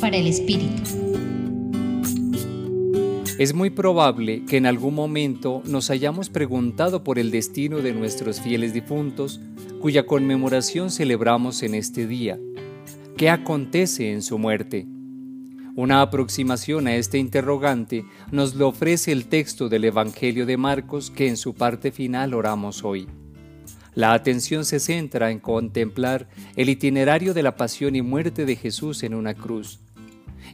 Para el Espíritu. Es muy probable que en algún momento nos hayamos preguntado por el destino de nuestros fieles difuntos, cuya conmemoración celebramos en este día. ¿Qué acontece en su muerte? Una aproximación a este interrogante nos lo ofrece el texto del Evangelio de Marcos que en su parte final oramos hoy. La atención se centra en contemplar el itinerario de la pasión y muerte de Jesús en una cruz.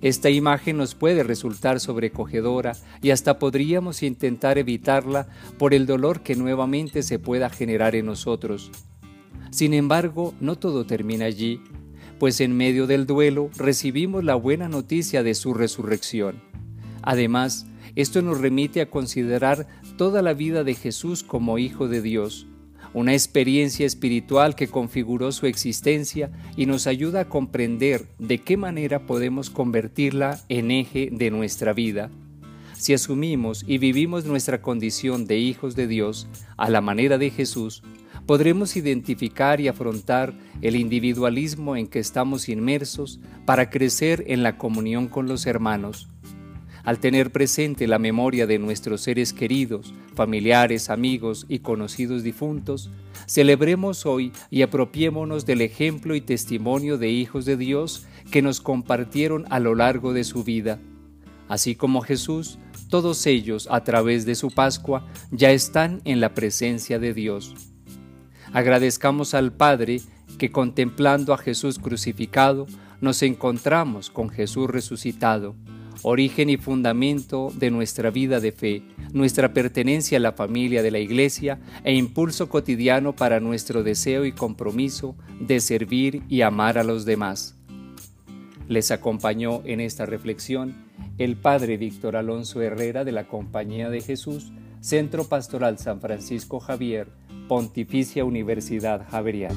Esta imagen nos puede resultar sobrecogedora y hasta podríamos intentar evitarla por el dolor que nuevamente se pueda generar en nosotros. Sin embargo, no todo termina allí, pues en medio del duelo recibimos la buena noticia de su resurrección. Además, esto nos remite a considerar toda la vida de Jesús como Hijo de Dios, una experiencia espiritual que configuró su existencia y nos ayuda a comprender de qué manera podemos convertirla en eje de nuestra vida. Si asumimos y vivimos nuestra condición de hijos de Dios a la manera de Jesús, podremos identificar y afrontar el individualismo en que estamos inmersos para crecer en la comunión con los hermanos al tener presente la memoria de nuestros seres queridos, familiares, amigos y conocidos difuntos, celebremos hoy y apropiémonos del ejemplo y testimonio de hijos de Dios que nos compartieron a lo largo de su vida. Así como Jesús, todos ellos a través de su Pascua ya están en la presencia de Dios. Agradezcamos al Padre que contemplando a Jesús crucificado, nos encontramos con Jesús resucitado origen y fundamento de nuestra vida de fe, nuestra pertenencia a la familia de la Iglesia e impulso cotidiano para nuestro deseo y compromiso de servir y amar a los demás. Les acompañó en esta reflexión el Padre Víctor Alonso Herrera de la Compañía de Jesús, Centro Pastoral San Francisco Javier, Pontificia Universidad Javeriana.